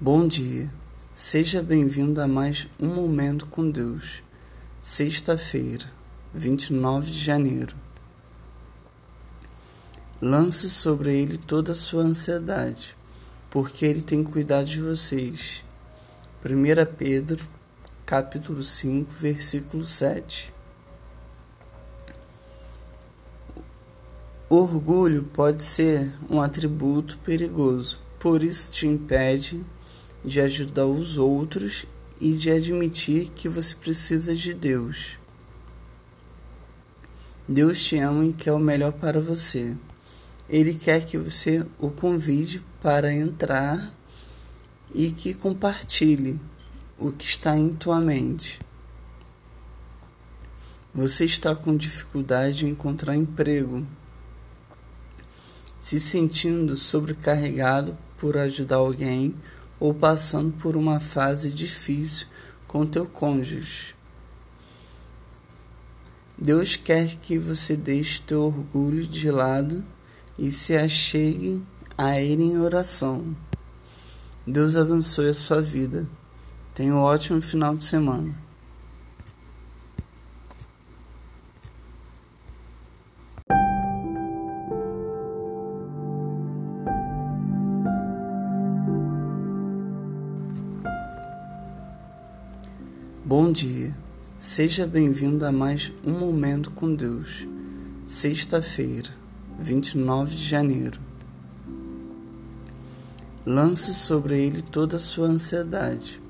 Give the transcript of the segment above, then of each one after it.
Bom dia, seja bem-vindo a mais um Momento com Deus. Sexta-feira, 29 de janeiro. Lance sobre ele toda a sua ansiedade, porque ele tem cuidado de vocês. 1 Pedro, capítulo 5, versículo 7. O orgulho pode ser um atributo perigoso, por isso te impede de ajudar os outros e de admitir que você precisa de Deus. Deus te ama e quer o melhor para você. Ele quer que você o convide para entrar e que compartilhe o que está em tua mente. Você está com dificuldade de encontrar emprego, se sentindo sobrecarregado por ajudar alguém ou passando por uma fase difícil com teu cônjuge. Deus quer que você deixe teu orgulho de lado e se achegue a Ele em oração. Deus abençoe a sua vida. Tenha um ótimo final de semana. Bom dia, seja bem-vindo a mais um Momento com Deus. Sexta-feira, 29 de janeiro. Lance sobre ele toda a sua ansiedade,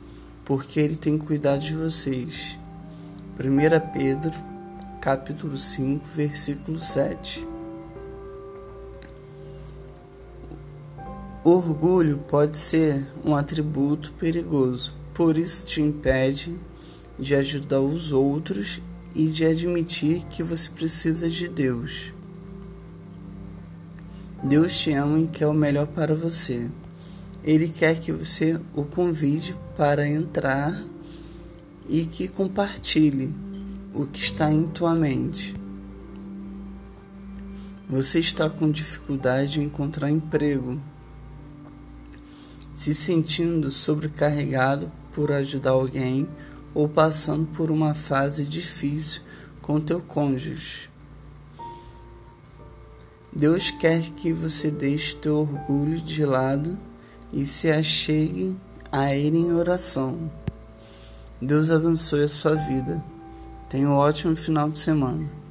porque ele tem cuidado de vocês. 1 Pedro, capítulo 5, versículo 7. O orgulho pode ser um atributo perigoso, por isso te impede de ajudar os outros e de admitir que você precisa de Deus. Deus te ama e quer o melhor para você. Ele quer que você o convide para entrar e que compartilhe o que está em tua mente. Você está com dificuldade de encontrar emprego, se sentindo sobrecarregado por ajudar alguém ou passando por uma fase difícil com teu cônjuge. Deus quer que você deixe teu orgulho de lado e se achegue a Ele em oração. Deus abençoe a sua vida. Tenha um ótimo final de semana.